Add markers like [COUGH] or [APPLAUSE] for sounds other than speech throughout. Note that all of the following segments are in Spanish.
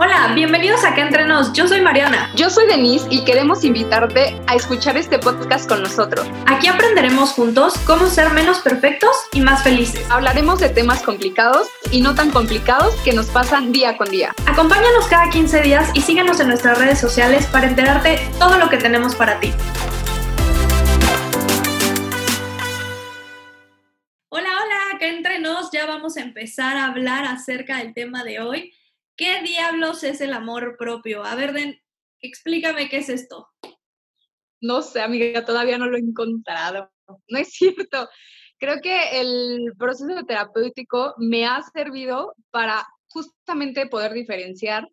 Hola, bienvenidos a Acá Entre Nos. Yo soy Mariana. Yo soy Denise y queremos invitarte a escuchar este podcast con nosotros. Aquí aprenderemos juntos cómo ser menos perfectos y más felices. Hablaremos de temas complicados y no tan complicados que nos pasan día con día. Acompáñanos cada 15 días y síguenos en nuestras redes sociales para enterarte todo lo que tenemos para ti. Hola, hola, acá entre nos ya vamos a empezar a hablar acerca del tema de hoy ¿Qué diablos es el amor propio? A ver, Den, explícame qué es esto. No sé, amiga, todavía no lo he encontrado. No es cierto. Creo que el proceso terapéutico me ha servido para justamente poder diferenciar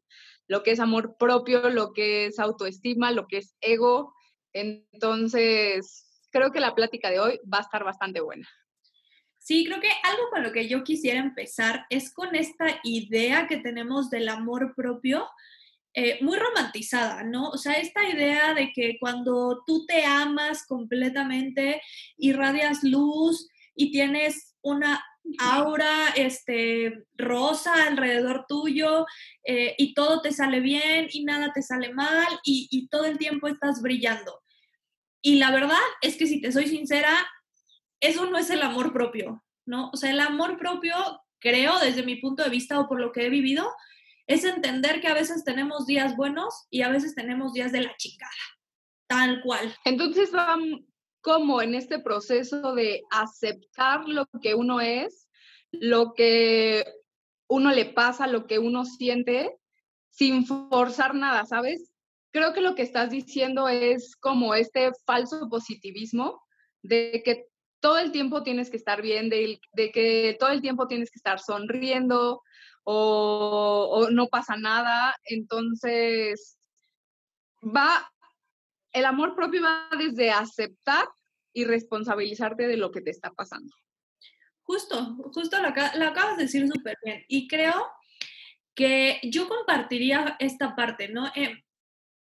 lo que es amor propio, lo que es autoestima, lo que es ego. Entonces, creo que la plática de hoy va a estar bastante buena. Sí, creo que algo con lo que yo quisiera empezar es con esta idea que tenemos del amor propio, eh, muy romantizada, ¿no? O sea, esta idea de que cuando tú te amas completamente, irradias luz y tienes una aura este, rosa alrededor tuyo eh, y todo te sale bien y nada te sale mal y, y todo el tiempo estás brillando. Y la verdad es que si te soy sincera, eso no es el amor propio, ¿no? O sea, el amor propio, creo, desde mi punto de vista o por lo que he vivido, es entender que a veces tenemos días buenos y a veces tenemos días de la chingada, tal cual. Entonces, como en este proceso de aceptar lo que uno es, lo que uno le pasa, lo que uno siente, sin forzar nada, ¿sabes? Creo que lo que estás diciendo es como este falso positivismo de que todo el tiempo tienes que estar bien, de, que todo el tiempo tienes que estar sonriendo o, no pasa nada. Entonces, va, el amor propio va desde aceptar y responsabilizarte de lo que te está pasando. Justo, justo lo, acabas de decir súper bien. Y creo que yo compartiría esta parte, ¿no? Eh,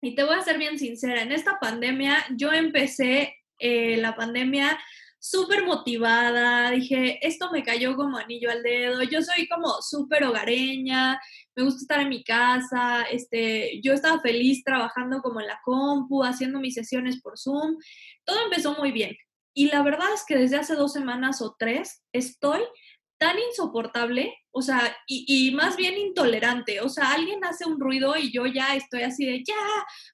y te voy a ser bien sincera, en esta pandemia yo empecé eh, la pandemia súper motivada, dije, esto me cayó como anillo al dedo, yo soy como súper hogareña, me gusta estar en mi casa, este, yo estaba feliz trabajando como en la compu, haciendo mis sesiones por Zoom, todo empezó muy bien. Y la verdad es que desde hace dos semanas o tres estoy tan insoportable, o sea, y, más bien intolerante, o sea, alguien hace un ruido y yo ya estoy así de, ya,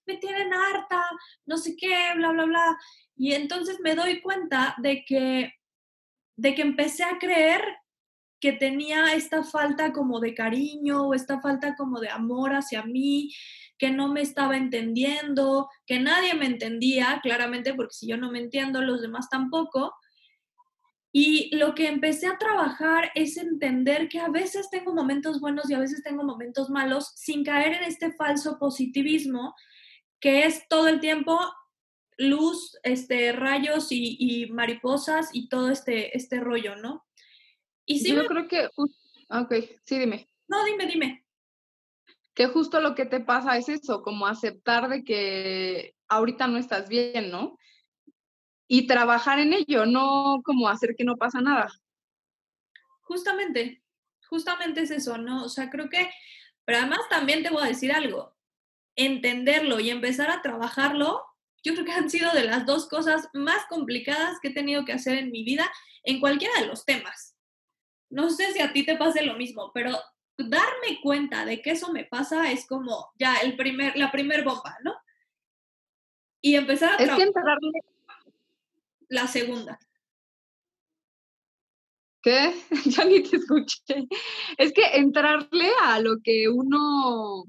me tienen harta, no sé qué, bla, bla, bla. Y entonces me doy cuenta de que, de que empecé a creer que tenía esta falta como de cariño o esta falta como de amor hacia mí, que no me estaba entendiendo, que nadie me entendía, claramente, porque si yo no me entiendo, los demás tampoco. Y lo que empecé a trabajar es entender que a veces tengo momentos buenos y a veces tengo momentos malos sin caer en este falso positivismo que es todo el tiempo luz, este, rayos y, mariposas y todo este, este rollo, ¿no? Y sí Yo creo que, ok, sí, dime. No, dime, dime. Que justo lo que te pasa es eso, como aceptar de que ahorita no estás bien, ¿no? Y trabajar en ello, no como hacer que no pasa nada. Justamente, justamente es eso, ¿no? O sea, creo que, pero además también te voy a decir algo, entenderlo y empezar a trabajarlo yo creo que han sido de las dos cosas más complicadas que he tenido que hacer en mi vida en cualquiera de los temas. No sé si a ti te pase lo mismo, pero darme cuenta de que eso me pasa es como ya el primer, la primer bomba, ¿no? Y empezar a... Es que La segunda. ¿Qué? [LAUGHS] ya ni te escuché. Es que entrarle a lo que uno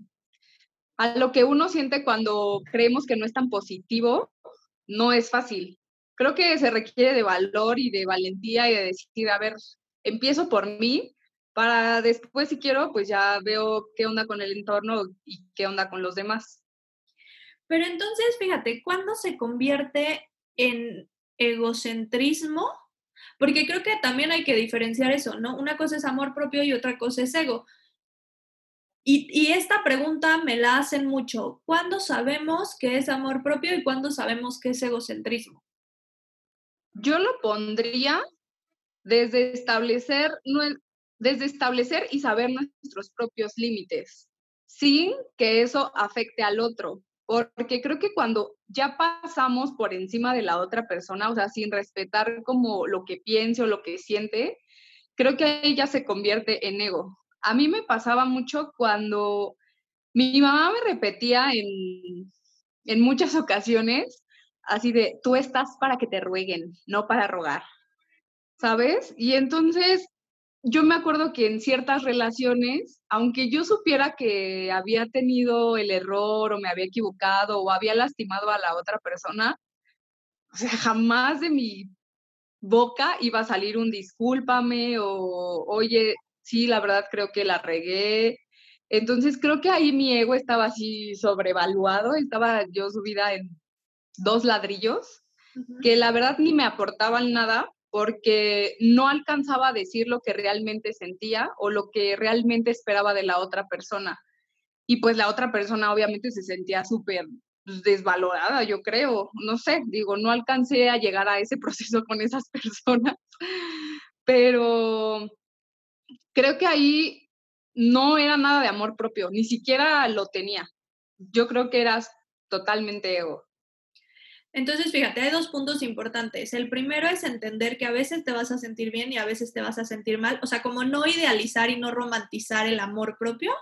a lo que uno siente cuando creemos que no es tan positivo, no es fácil. Creo que se requiere de valor y de valentía y de decir, a ver, empiezo por mí, para después, si quiero, pues ya veo qué onda con el entorno y qué onda con los demás. Pero entonces, fíjate, ¿cuándo se convierte en egocentrismo? Porque creo que también hay que diferenciar eso, ¿no? Una cosa es amor propio y otra cosa es ego. Y, esta pregunta me la hacen mucho. ¿Cuándo sabemos que es amor propio y cuándo sabemos que es egocentrismo? Yo lo pondría desde establecer, desde establecer y saber nuestros propios límites. sin que eso afecte al otro. Porque creo que cuando ya pasamos por encima de la otra persona, o sea, sin respetar como lo que piense o lo que siente, creo que ahí ya se convierte en ego. A mí me pasaba mucho cuando mi mamá me repetía en, en muchas ocasiones, así de, tú estás para que te rueguen, no para rogar, ¿sabes? Y entonces yo me acuerdo que en ciertas relaciones, aunque yo supiera que había tenido el error o me había equivocado o había lastimado a la otra persona, o sea, jamás de mi boca iba a salir un discúlpame o oye, sí, la verdad creo que la regué. Entonces creo que ahí mi ego estaba así sobrevaluado, estaba yo subida en dos ladrillos, que la verdad ni me aportaban nada, porque no alcanzaba a decir lo que realmente sentía o lo que realmente esperaba de la otra persona. Y pues la otra persona obviamente se sentía súper pues, desvalorada, yo creo. No sé, digo, no alcancé a llegar a ese [LAUGHS] proceso con esas personas, pero creo que ahí no era nada de amor propio, ni siquiera lo tenía. Yo creo que eras totalmente ego. Entonces, fíjate, hay dos puntos importantes. El primero es entender que a veces te vas a sentir bien y a veces te vas a sentir mal. O sea, como no idealizar y no romantizar el amor propio.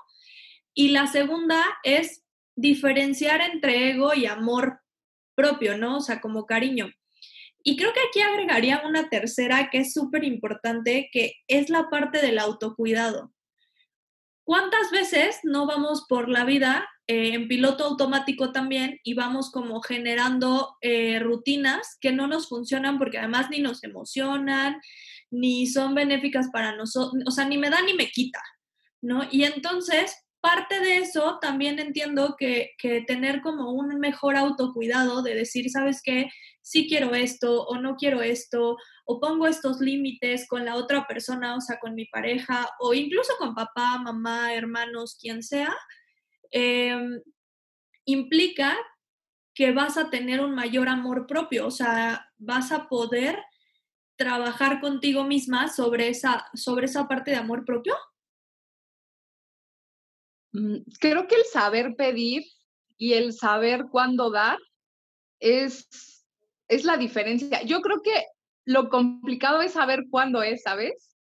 Y la segunda es diferenciar entre ego y amor propio, ¿no? O sea, como cariño. Y creo que aquí agregaría una tercera que es súper importante, que es la parte del autocuidado. ¿Cuántas veces no vamos por la vida eh, en piloto automático también y vamos como generando eh, rutinas que no nos funcionan porque además ni nos emocionan, ni son benéficas para nosotros, o sea, ni me da ni me quita, ¿no? Y entonces, parte de eso también entiendo que, que tener como un mejor autocuidado de decir, ¿sabes qué? Sí quiero esto o no quiero esto, o pongo estos límites con la otra persona, o sea, con mi pareja, o incluso con papá, mamá, hermanos, quien sea, Em, implica que vas a tener un mayor amor propio, o sea, vas a poder trabajar contigo misma sobre esa, sobre esa parte de amor propio? Mm, creo que el saber pedir y el saber cuándo dar es, es la diferencia. Yo creo que lo complicado es saber cuándo es, ¿sabes?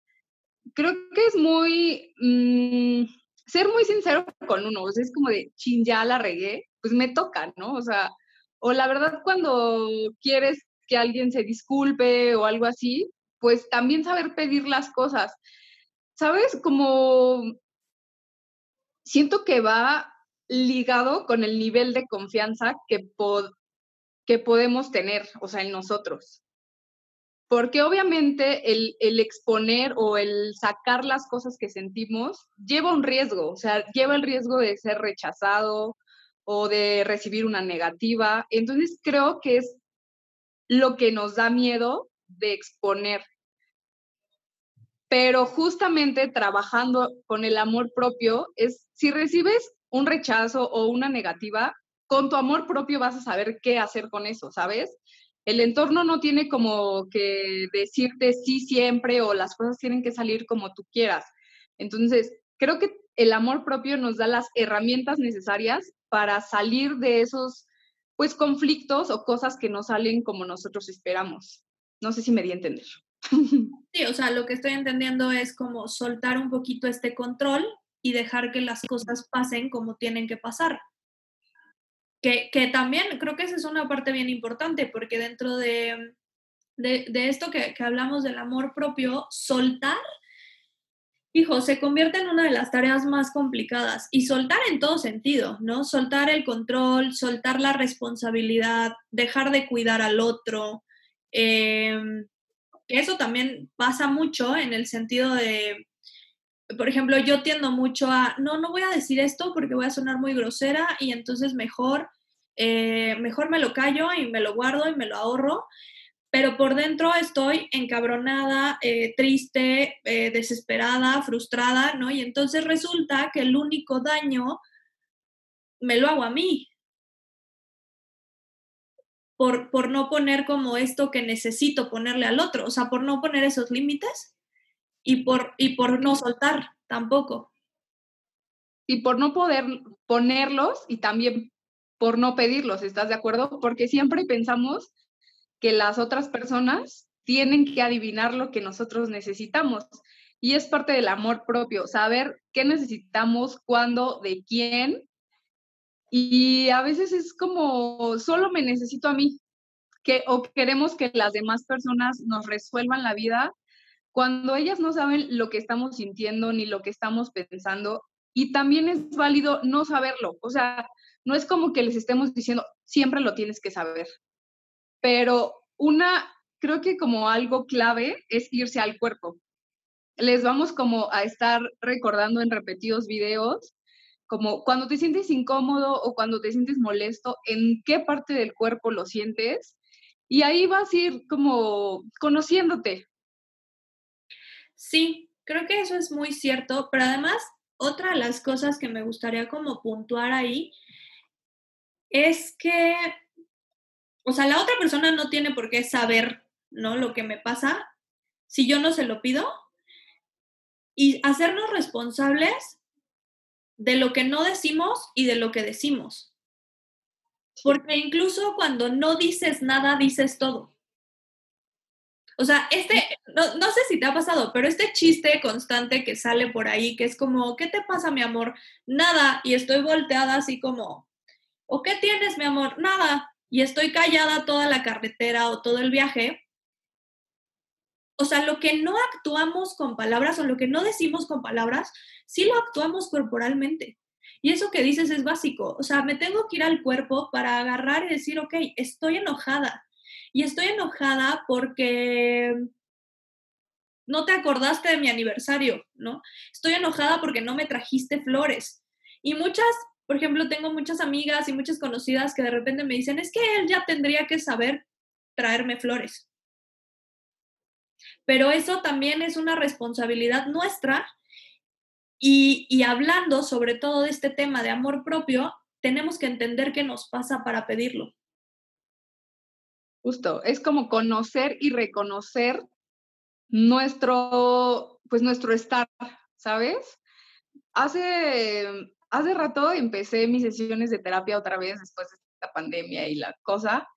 Creo que es muy... Mm, ser muy sincero con uno, o sea, es como de, chin, ya la regué, pues me toca, ¿no? O sea, o la verdad cuando quieres que alguien se disculpe o algo así, pues también saber pedir las cosas. ¿Sabes? Como siento que va ligado con el nivel de confianza que, que podemos tener, o sea, en nosotros porque obviamente el, el, exponer o el sacar las cosas que sentimos lleva un riesgo, o sea, lleva el riesgo de ser rechazado o de recibir una negativa. Entonces creo que es lo que nos da miedo de exponer. Pero justamente trabajando con el amor propio es, si recibes un rechazo o una negativa, con tu amor propio vas a saber qué hacer con eso, ¿sabes? el entorno no tiene como que decirte sí siempre o las cosas tienen que salir como tú quieras. Entonces, creo que el amor propio nos da las herramientas necesarias para salir de esos pues conflictos o cosas que no salen como nosotros esperamos. No sé si me di a entender. [LAUGHS] Sí, o sea, lo que estoy entendiendo es como soltar un poquito este control y dejar que las cosas pasen como tienen que pasar. Que, también creo que esa es una parte bien importante, porque dentro de, de, esto que, que, hablamos del amor propio, soltar, hijo, se convierte en una de las tareas más complicadas. Y soltar en todo sentido, ¿no? Soltar el control, soltar la responsabilidad, dejar de cuidar al otro. Em, eso también pasa mucho en el sentido de, por ejemplo, yo tiendo mucho a, no, no voy a decir esto porque voy a sonar muy grosera y entonces mejor eh, mejor me lo callo y me lo guardo y me lo ahorro, pero por dentro estoy encabronada, eh, triste, eh, desesperada, frustrada, ¿no? Y entonces resulta que el único daño me lo hago a mí. Por, por no poner como esto que necesito ponerle al otro, o sea, por no poner esos límites y por, y por no soltar tampoco. y por no poder ponerlos y también por no pedirlos, ¿estás de acuerdo? Porque siempre pensamos que las otras personas tienen que adivinar lo que nosotros necesitamos. Y es parte del amor propio, saber qué necesitamos, cuándo, de quién. Y a veces es como, solo me necesito a mí, que, o queremos que las demás personas nos resuelvan la vida cuando ellas no saben lo que estamos sintiendo ni lo que estamos pensando. Y también es válido no saberlo. O sea, no es como que les estemos diciendo, siempre lo tienes que saber. Pero una, creo que como algo clave es irse al cuerpo. Les vamos como a estar recordando en repetidos videos, como cuando te sientes incómodo o cuando te sientes molesto, en qué parte del cuerpo lo sientes. Y ahí vas a ir como conociéndote. Sí, creo que eso es muy cierto, pero además otra de las cosas que me gustaría como puntuar ahí es que, o sea, la otra persona no tiene por qué saber, ¿no? Lo que me pasa si yo no se lo pido y hacernos responsables de lo que no decimos y de lo que decimos. Porque incluso cuando no dices nada, dices todo. O sea, este, no, no, sé si te ha pasado, pero este chiste constante que sale por ahí, que es como, ¿qué te pasa, mi amor? Nada, y estoy volteada así como, ¿O qué tienes, mi amor? Nada. Y estoy callada toda la carretera o todo el viaje. O sea, lo que no actuamos con palabras o lo que no decimos con palabras, sí lo actuamos corporalmente. Y eso que dices es básico. O sea, me tengo que ir al cuerpo para agarrar y decir, ok, estoy enojada. Y estoy enojada porque no te acordaste de mi aniversario, ¿no? Estoy enojada porque no me trajiste flores. Y muchas por ejemplo, tengo muchas amigas y muchas conocidas que de repente me dicen, es que él ya tendría que saber traerme flores. Pero eso también es una responsabilidad nuestra y, y, hablando sobre todo de este tema de amor propio, tenemos que entender qué nos pasa para pedirlo. Justo, es como conocer y reconocer nuestro, pues nuestro estar, ¿sabes? Hace hace rato empecé mis sesiones de terapia otra vez después de esta pandemia y la cosa.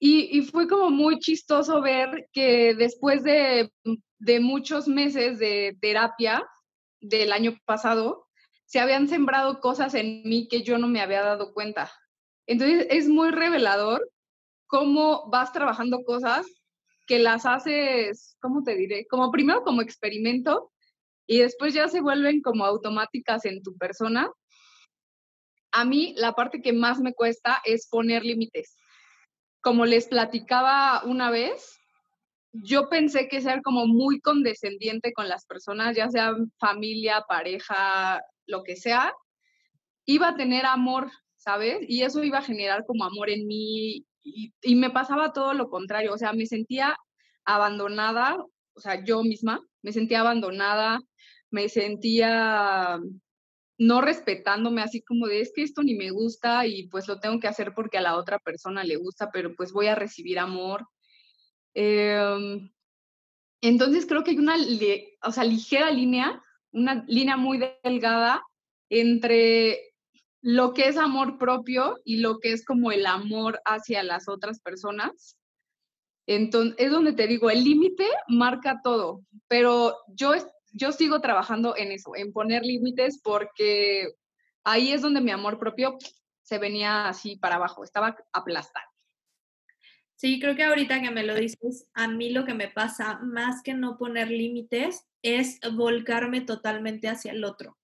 Y, fue como muy chistoso ver que después de, de muchos meses de terapia del año pasado, se habían sembrado cosas en mí que yo no me había dado cuenta. Entonces es muy revelador cómo vas trabajando cosas que las haces, ¿cómo te diré? Como primero como experimento y después ya se vuelven como automáticas en tu persona. A mí la parte que más me cuesta es poner límites. Como les platicaba una vez, yo pensé que ser como muy condescendiente con las personas, ya sea familia, pareja, lo que sea, iba a tener amor, ¿sabes? Y eso iba a generar como amor en mí y, me pasaba todo lo contrario, o sea, me sentía abandonada, o sea, yo misma me sentía abandonada, me sentía no respetándome, así como de es que esto ni me gusta y pues lo tengo que hacer porque a la otra persona le gusta, pero pues voy a recibir amor. Em, entonces creo que hay una o sea, ligera línea, una línea muy delgada entre lo que es amor propio y lo que es como el amor hacia las otras personas. Entonces, es donde te digo, el límite marca todo, pero yo yo sigo trabajando en eso, en poner límites, porque ahí es donde mi amor propio se venía así para abajo, estaba aplastado. Sí, creo que ahorita que me lo dices, a mí lo que me pasa, más que no poner límites, es volcarme totalmente hacia el otro.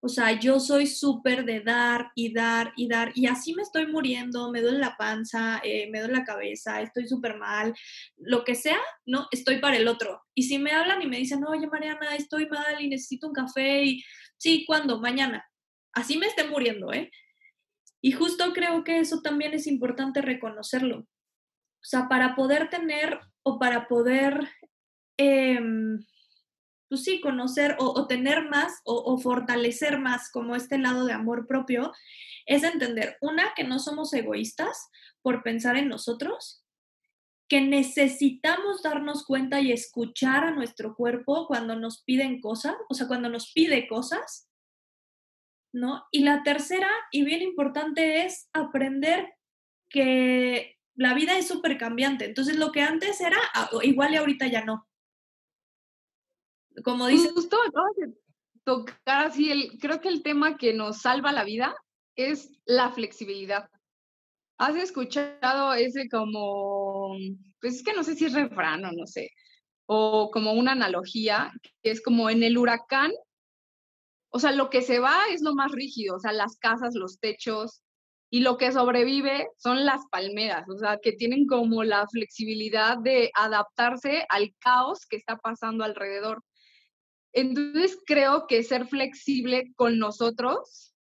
O sea, yo soy súper de dar y dar y dar y así me estoy muriendo, me duele la panza, eh, me duele la cabeza, estoy súper mal, lo que sea, ¿no? Estoy para el otro. Y si me hablan y me dicen, oye Mariana, estoy mal y necesito un café y sí, ¿cuándo? Mañana. Así me esté muriendo, ¿eh? Y justo creo que eso también es importante reconocerlo. O sea, para poder tener o para poder... Eh, pues sí, conocer o, tener más o, fortalecer más como este lado de amor propio, es entender, una, que no somos egoístas por pensar en nosotros, que necesitamos darnos cuenta y escuchar a nuestro cuerpo cuando nos piden cosas, o sea, cuando nos pide cosas, ¿no? Y la tercera, y bien importante, es aprender que la vida es súper cambiante. Entonces, lo que antes era, ah, igual y ahorita ya no. Como dices. Justo de tocar así, el, creo que el tema que nos salva la vida es la flexibilidad. ¿Has escuchado ese como, pues es que no sé si es refrán o no sé, o como una analogía, que es como en el huracán, o sea, lo que se va es lo más rígido, o sea, las casas, los techos, y lo que sobrevive son las palmeras, o sea, que tienen como la flexibilidad de adaptarse al caos que está pasando alrededor. Entonces, creo que ser flexible con nosotros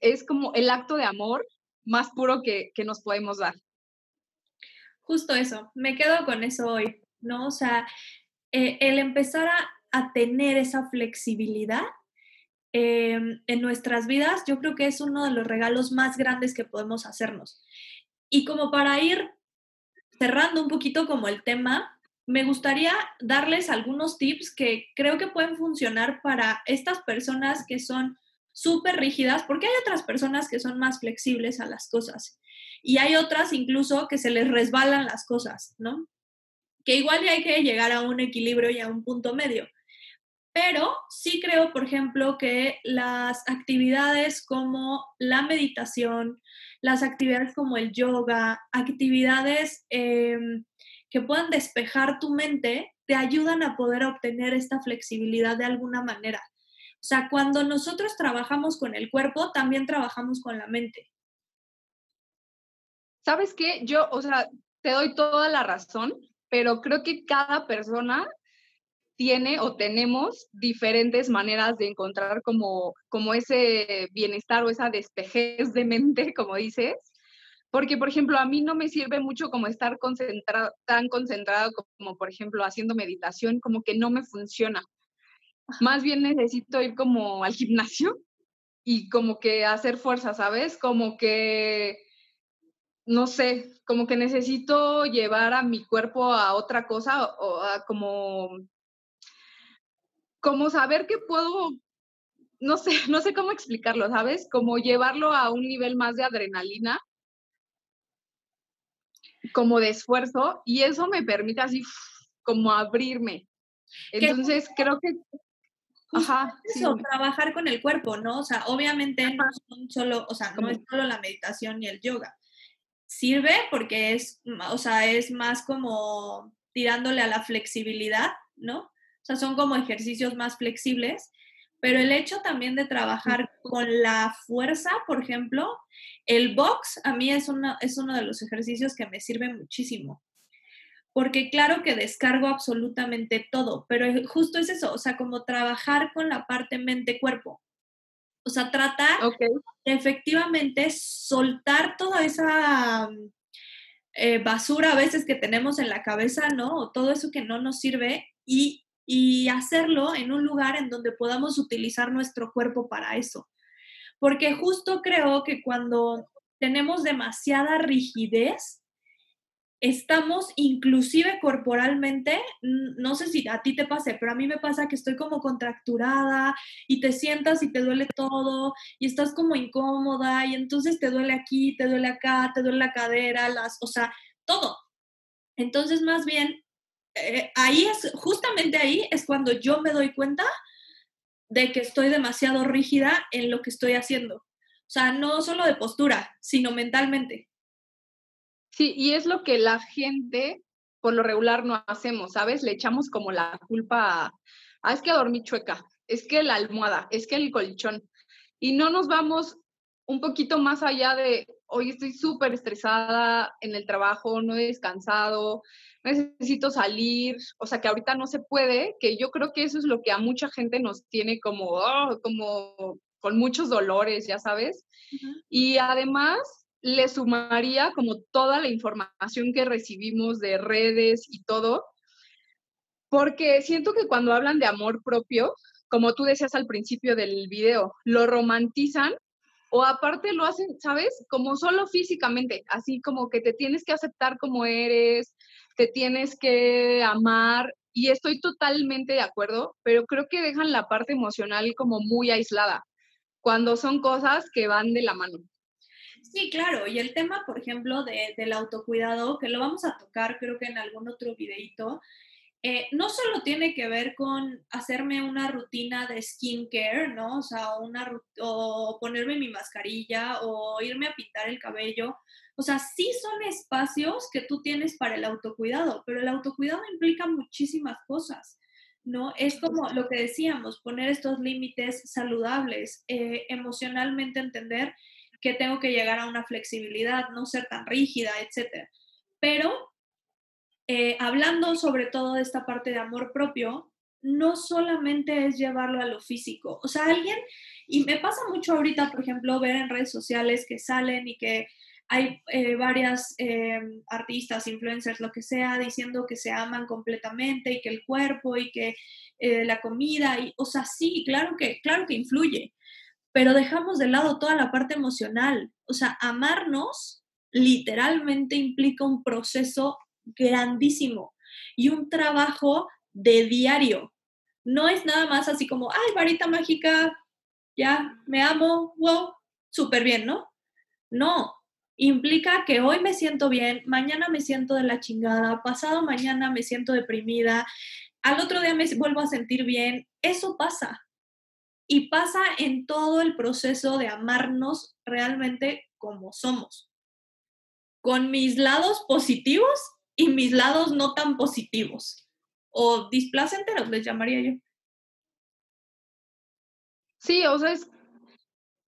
es como el acto de amor más puro que, nos podemos dar. Justo eso, me quedo con eso hoy, ¿no? O sea, eh, el empezar a, tener esa flexibilidad em, en nuestras vidas, yo creo que es uno de los regalos más grandes que podemos hacernos. Y como para ir cerrando un poquito como el tema, me gustaría darles algunos tips que creo que pueden funcionar para estas personas que son súper rígidas, porque hay otras personas que son más flexibles a las cosas y hay otras incluso que se les resbalan las cosas, ¿no? Que igual hay que llegar a un equilibrio y a un punto medio. Pero sí creo, por ejemplo, que las actividades como la meditación, las actividades como el yoga, actividades em, que puedan despejar tu mente, te ayudan a poder obtener esta flexibilidad de alguna manera. O sea, cuando nosotros trabajamos con el cuerpo, también trabajamos con la mente. ¿Sabes qué? Yo, o sea, te doy toda la razón, pero creo que cada persona tiene o tenemos diferentes maneras de encontrar como, como ese bienestar o esa despejez de mente, como dices. Porque, por ejemplo, a mí no me sirve mucho como estar tan concentrado como, por ejemplo, haciendo meditación, como que no me funciona. Más bien necesito ir como al gimnasio y como que hacer fuerza, ¿sabes? Como que, no sé, como que necesito llevar a mi cuerpo a otra cosa o a como, como saber que puedo, no sé, [LAUGHS] no sé cómo explicarlo, ¿sabes? Como llevarlo a un nivel más de adrenalina como de esfuerzo y eso me permite así como abrirme. Entonces creo que Ajá, eso, trabajar con el cuerpo, ¿no? O sea, obviamente no son solo, o sea, no es solo la meditación ni el yoga. Sirve porque es, o sea, es más como tirándole a la flexibilidad, ¿no? O sea, son como ejercicios más flexibles, pero el hecho también de trabajar con la fuerza, por ejemplo, el box a mí es, es uno de los ejercicios que me sirve muchísimo porque claro que descargo absolutamente todo, pero justo es eso, o sea, como trabajar con la parte mente-cuerpo. O sea, tratar de efectivamente soltar toda esa eh, basura a veces que tenemos en la cabeza, ¿no? O todo eso que no nos sirve y, y hacerlo en un lugar en donde podamos utilizar nuestro cuerpo para eso. Porque justo creo que cuando tenemos demasiada rigidez, estamos inclusive corporalmente, no sé si a ti te pase, pero a mí me pasa que estoy como contracturada y te sientas y te duele todo y estás como incómoda y entonces te duele aquí, te duele acá, te duele la cadera, las, o sea, todo. Entonces, más bien, eh, ahí es, justamente ahí es cuando yo me doy cuenta de que estoy demasiado rígida en lo que estoy haciendo. O sea, no solo de postura, sino mentalmente. Sí, y es lo que la gente por lo regular no hacemos, ¿sabes? Le echamos como la culpa a, ah, es que dormí chueca, es que la almohada, es que el colchón. Y no nos vamos un poquito más allá de, hoy estoy súper estresada en el trabajo, no he descansado, necesito salir, o sea que ahorita no se puede, que yo creo que eso es lo que a mucha gente nos tiene como, oh, como con muchos dolores, ya sabes. Y además le sumaría como toda la información que recibimos de redes y todo, porque siento que cuando hablan de amor propio, como tú decías al principio del video, lo romantizan o aparte lo hacen, ¿sabes? Como solo físicamente, así como que te tienes que aceptar como eres, te tienes que amar y estoy totalmente de acuerdo, pero creo que dejan la parte emocional como muy aislada. cuando son cosas que van de la mano. Sí, claro, y el tema, por ejemplo, de, del autocuidado, que lo vamos a tocar creo que en algún otro videito, eh, no solo tiene que ver con hacerme una rutina de skincare, ¿no? O sea, una, o ponerme mi mascarilla o irme a pintar el cabello. O sea, sí son espacios que tú tienes para el autocuidado, pero el autocuidado implica muchísimas cosas. ¿no? Es como lo que decíamos, poner estos límites saludables, eh, emocionalmente entender que tengo que llegar a una flexibilidad, no ser tan rígida, etc. Pero eh, hablando sobre todo de esta parte de amor propio, no solamente es llevarlo a lo físico. O sea, alguien, y me pasa mucho ahorita, por ejemplo, ver en redes sociales que salen y que hay eh, varias eh, artistas, influencers, lo que sea, diciendo que se aman completamente y que el cuerpo y que la comida, y, o sea, sí, claro que, claro que influye, pero dejamos de lado toda la parte emocional. O sea, amarnos literalmente implica un proceso grandísimo y un trabajo de diario. No es nada más así como, ay, varita mágica, ya, me amo, wow, súper bien, ¿no? No, implica que hoy me siento bien, mañana me siento de la chingada, pasado mañana me siento deprimida, al otro día me vuelvo a sentir bien. Eso pasa. Y pasa en todo el proceso de amarnos realmente como somos. Con mis lados positivos y mis lados no tan positivos o displacenteros, les llamaría yo. Sí, o sea, es,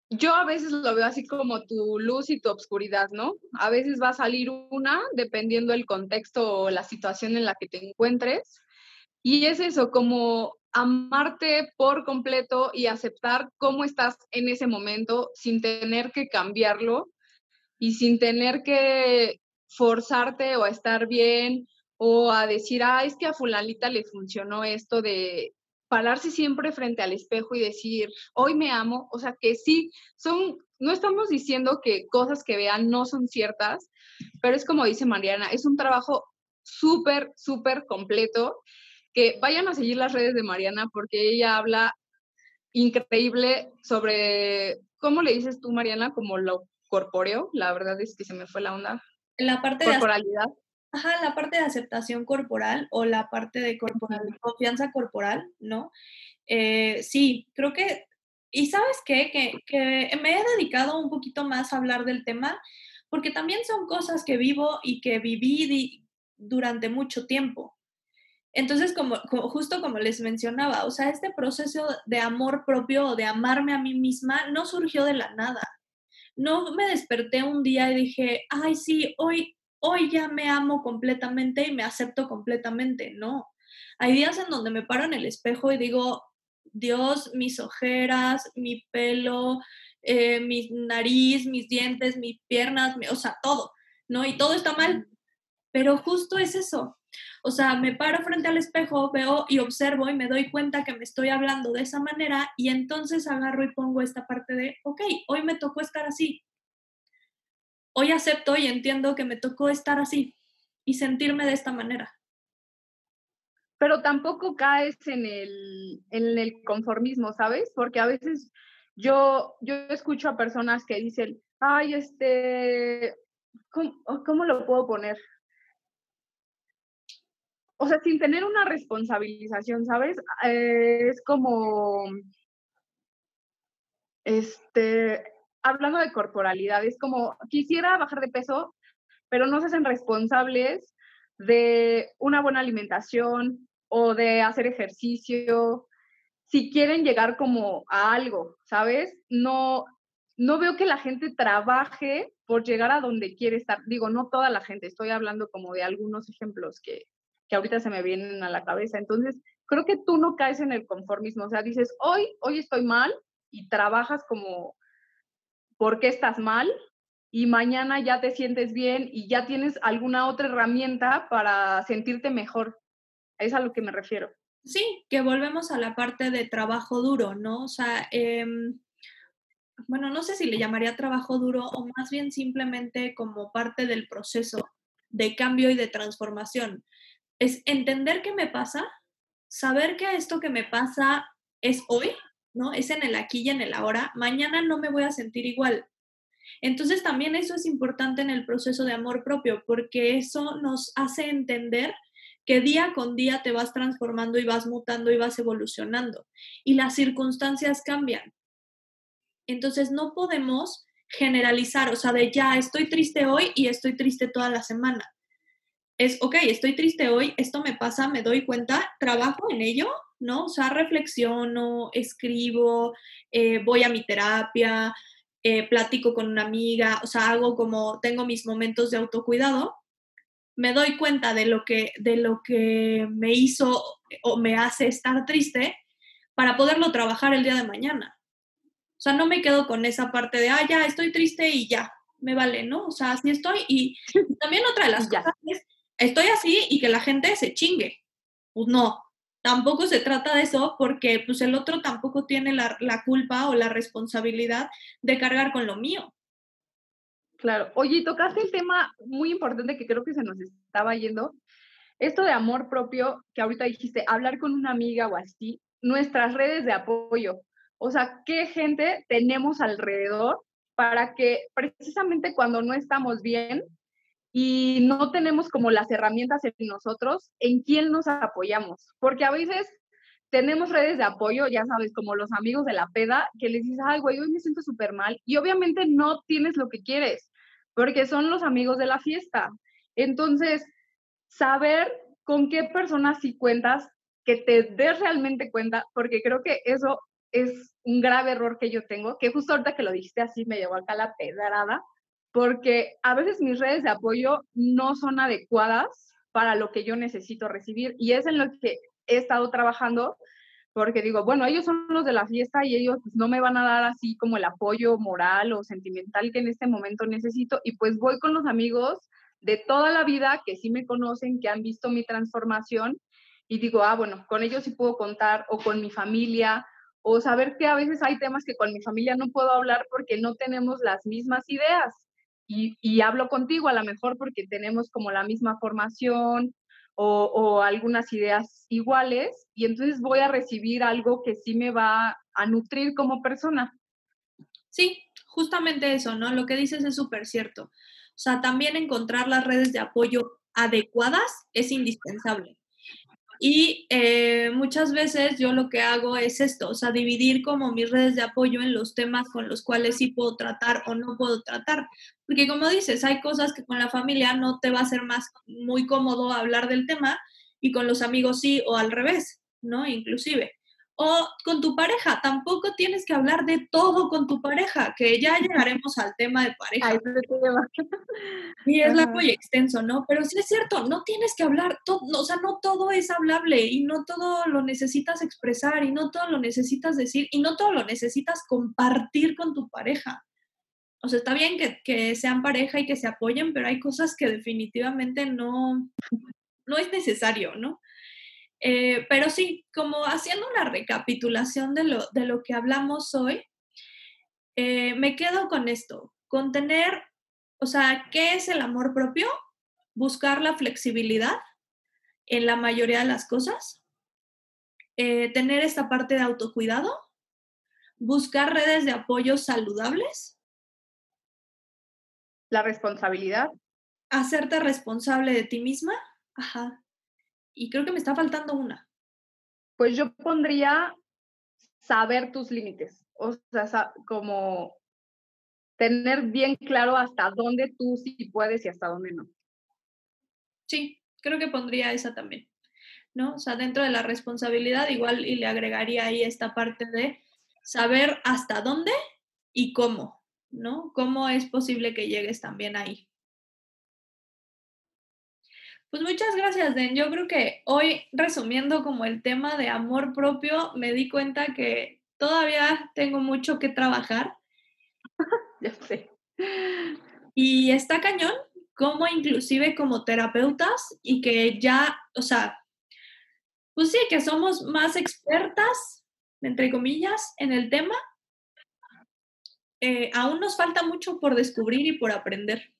yo a veces lo veo así como tu luz y tu obscuridad, ¿no? A veces va a salir una dependiendo del contexto o la situación en la que te encuentres. Y es eso, como amarte por completo y aceptar cómo estás en ese momento sin tener que cambiarlo y sin tener que forzarte o a estar bien o a decir, ah, es que a fulanita le funcionó esto de pararse siempre frente al espejo y decir, hoy me amo, o sea que sí, son, no estamos diciendo que cosas que vean no son ciertas, pero es como dice Mariana, es un trabajo súper, súper completo, que vayan a seguir las redes de Mariana porque ella habla increíble sobre, ¿cómo le dices tú, Mariana? Como lo corpóreo, la verdad es que se me fue la onda la parte corporalidad. De, ajá, la parte de aceptación corporal o la parte de confianza corporal, ¿no? Eh, sí, creo que, y sabes qué, que, que me he dedicado un poquito más a hablar del tema, porque también son cosas que vivo y que viví durante mucho tiempo. Entonces, como, como, justo como les mencionaba, o sea, este proceso de amor propio o de amarme a mí misma no surgió de la nada no me desperté un día y dije, ay, sí, hoy, hoy ya me amo completamente y me acepto completamente. No. Hay días en donde me paro en el espejo y digo, Dios, mis ojeras, mi pelo, eh, mi nariz, mis dientes, mis piernas, o sea, todo, ¿no? Y todo está mal. Pero justo es eso. O sea, me paro frente al espejo, veo y observo y me doy cuenta que me estoy hablando de esa manera y entonces agarro y pongo esta parte de, ok, hoy me tocó estar así. Hoy acepto y entiendo que me tocó estar así y sentirme de esta manera. Pero tampoco caes en el, en el conformismo, ¿sabes? Porque a veces yo, yo escucho a personas que dicen, ay, este, ¿cómo lo puedo poner? O sea, sin tener una responsabilización, ¿sabes? Eh, es como, este, hablando de corporalidad, es como, quisiera bajar de peso, pero no se hacen responsables de una buena alimentación o de hacer ejercicio, si quieren llegar como a algo, ¿sabes? No, no veo que la gente trabaje por llegar a donde quiere estar. Digo, no toda la gente, estoy hablando como de algunos ejemplos que, que ahorita se me vienen a la cabeza. Entonces, creo que tú no caes en el conformismo, o sea, dices, hoy, hoy estoy mal y trabajas como, ¿por qué estás mal? Y mañana ya te sientes bien y ya tienes alguna otra herramienta para sentirte mejor. Es a lo que me refiero. Sí, que volvemos a la parte de trabajo duro, ¿no? O sea, em, bueno, no sé si le llamaría trabajo duro o más bien simplemente como parte del proceso de cambio y de transformación es entender qué me pasa, saber que esto que me pasa es hoy, ¿no? Es en el aquí y en el ahora. Mañana no me voy a sentir igual. Entonces también eso es importante en el proceso de amor propio, porque eso nos hace entender que día con día te vas transformando y vas mutando y vas evolucionando. Y las circunstancias cambian. Entonces no podemos generalizar, o sea, de ya estoy triste hoy y estoy triste toda la semana. Es, ok, estoy triste hoy, esto me pasa, me doy cuenta, trabajo en ello, ¿no? O sea, reflexiono, escribo, eh, voy a mi terapia, eh, platico con una amiga, o sea, hago como, tengo mis momentos de autocuidado, me doy cuenta de lo que, de lo que me hizo o me hace estar triste para poderlo trabajar el día de mañana. O sea, no me quedo con esa parte de, ah, ya, estoy triste y ya, me vale, ¿no? O sea, así estoy. Y también otra de las cosas es, estoy así y que la gente se chingue. Pues no, tampoco se trata de eso porque pues el otro tampoco tiene la, la culpa o la responsabilidad de cargar con lo mío. Claro. Oye, tocaste el tema muy importante que creo que se nos estaba yendo. Esto de amor propio, que ahorita dijiste, hablar con una amiga o así, nuestras redes de apoyo. O sea, ¿qué gente tenemos alrededor para que precisamente cuando no estamos bien y no tenemos como las herramientas en nosotros, en quién nos apoyamos? Porque a veces tenemos redes de apoyo, ya sabes, como los amigos de la peda, que les dices, ay, güey, hoy me siento súper mal. Y obviamente no tienes lo que quieres, porque son los amigos de la fiesta. Entonces, saber con qué personas sí cuentas, que te des realmente cuenta, porque creo que eso es un grave error que yo tengo, que justo ahorita que lo dijiste así me llevó acá la pedrada, porque a veces mis redes de apoyo no son adecuadas para lo que yo necesito recibir y es en lo que he estado trabajando porque digo, bueno, ellos son los de la fiesta y ellos pues, no me van a dar así como el apoyo moral o sentimental que en este momento necesito y pues voy con los amigos de toda la vida que sí me conocen, que han visto mi transformación y digo, ah, bueno, con ellos sí puedo contar o con mi familia o saber que a veces hay temas que con mi familia no puedo hablar porque no tenemos las mismas ideas. Y, hablo contigo a lo mejor porque tenemos como la misma formación o, o, algunas ideas iguales y entonces voy a recibir algo que sí me va a nutrir como persona. Sí, justamente eso, ¿no? Lo que dices es súper cierto. O sea, también encontrar las redes de apoyo adecuadas es indispensable. Y eh, muchas veces yo lo que hago es esto, o sea, dividir como mis redes de apoyo en los temas con los cuales sí puedo tratar o no puedo tratar. Porque como dices, hay cosas que con la familia no te va a ser más muy cómodo hablar del tema y con los amigos sí o al revés, ¿no? Inclusive o con tu pareja. Tampoco tienes que hablar de todo con tu pareja, que ya llegaremos al tema de pareja. [LAUGHS] y es largo y extenso, ¿no? Pero sí es cierto, no tienes que hablar, todo, o sea, no todo es hablable y no todo lo necesitas expresar y no todo lo necesitas decir y no todo lo necesitas compartir con tu pareja. O sea, está bien que, que sean pareja y que se apoyen, pero hay cosas que definitivamente no, no es necesario, ¿no? Eh, pero sí, como haciendo una recapitulación de lo, de lo que hablamos hoy, eh, me quedo con esto, con tener, o sea, ¿qué es el amor propio? Buscar la flexibilidad en la mayoría de las cosas, eh, tener esta parte de autocuidado, buscar redes de apoyo saludables. La responsabilidad. Hacerte responsable de ti misma. Ajá y creo que me está faltando una. Pues yo pondría saber tus límites, o sea, como tener bien claro hasta dónde tú sí puedes y hasta dónde no. Sí, creo que pondría esa también, ¿no? O sea, dentro de la responsabilidad igual y le agregaría ahí esta parte de saber hasta dónde y cómo, ¿no? ¿Cómo es posible que llegues también ahí? Pues muchas gracias, Den. Yo creo que hoy, resumiendo como el tema de amor propio, me di cuenta que todavía tengo mucho que trabajar. [LAUGHS] ya sé. Y está cañón, como inclusive como terapeutas y que ya, o sea, pues sí, que somos más expertas, entre comillas, en el tema. Eh, aún nos falta mucho por descubrir y por aprender.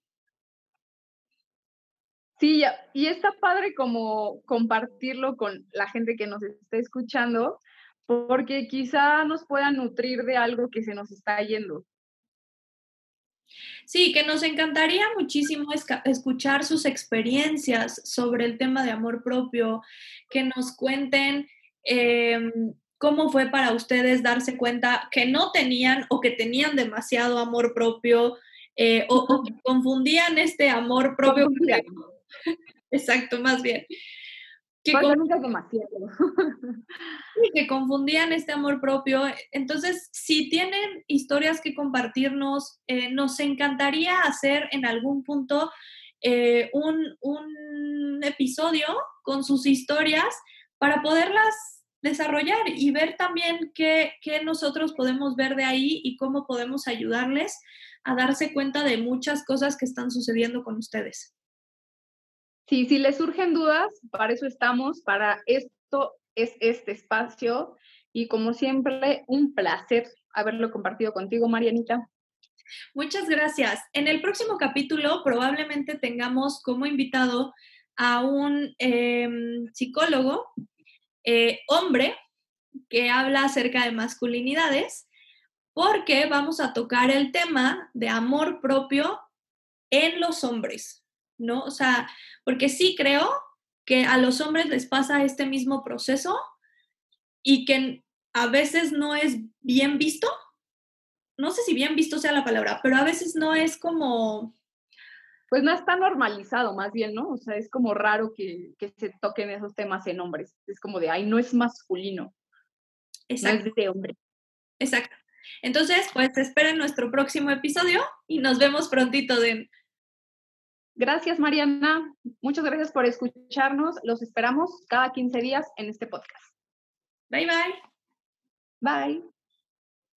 Sí, y está padre como compartirlo con la gente que nos está escuchando, porque quizá nos pueda nutrir de algo que se nos está yendo. Sí, que nos encantaría muchísimo escuchar sus experiencias sobre el tema de amor propio, que nos cuenten em, cómo fue para ustedes darse cuenta que no tenían o que tenían demasiado amor propio eh, o, que confundían este amor propio. [LAUGHS] Exacto, más bien. Que, demasiado. [LAUGHS] que confundían este amor propio. Entonces, si tienen historias que compartirnos, eh, nos encantaría hacer en algún punto eh, un, un episodio con sus historias para poderlas desarrollar y ver también qué, qué, nosotros podemos ver de ahí y cómo podemos ayudarles a darse cuenta de muchas cosas que están sucediendo con ustedes. Sí, si les surgen dudas, para eso estamos, para esto es este espacio y como siempre, un placer haberlo compartido contigo, Marianita. Muchas gracias. En el próximo capítulo probablemente tengamos como invitado a un em, psicólogo, eh, hombre, que habla acerca de masculinidades, porque vamos a tocar el tema de amor propio en los hombres, ¿no? O sea, porque sí creo que a los hombres les pasa este mismo proceso y que a veces no es bien visto. No sé si bien visto sea la palabra, pero a veces no es como... Pues no está normalizado más bien, ¿no? O sea, es como raro que, se toquen esos temas en hombres. Es como de, ay, no es masculino. Exacto. No es de hombre. Exacto. Entonces, pues esperen nuestro próximo episodio y nos vemos prontito de Gracias, Mariana. Muchas gracias por escucharnos. Los esperamos cada 15 días en este podcast. Bye, bye. Bye.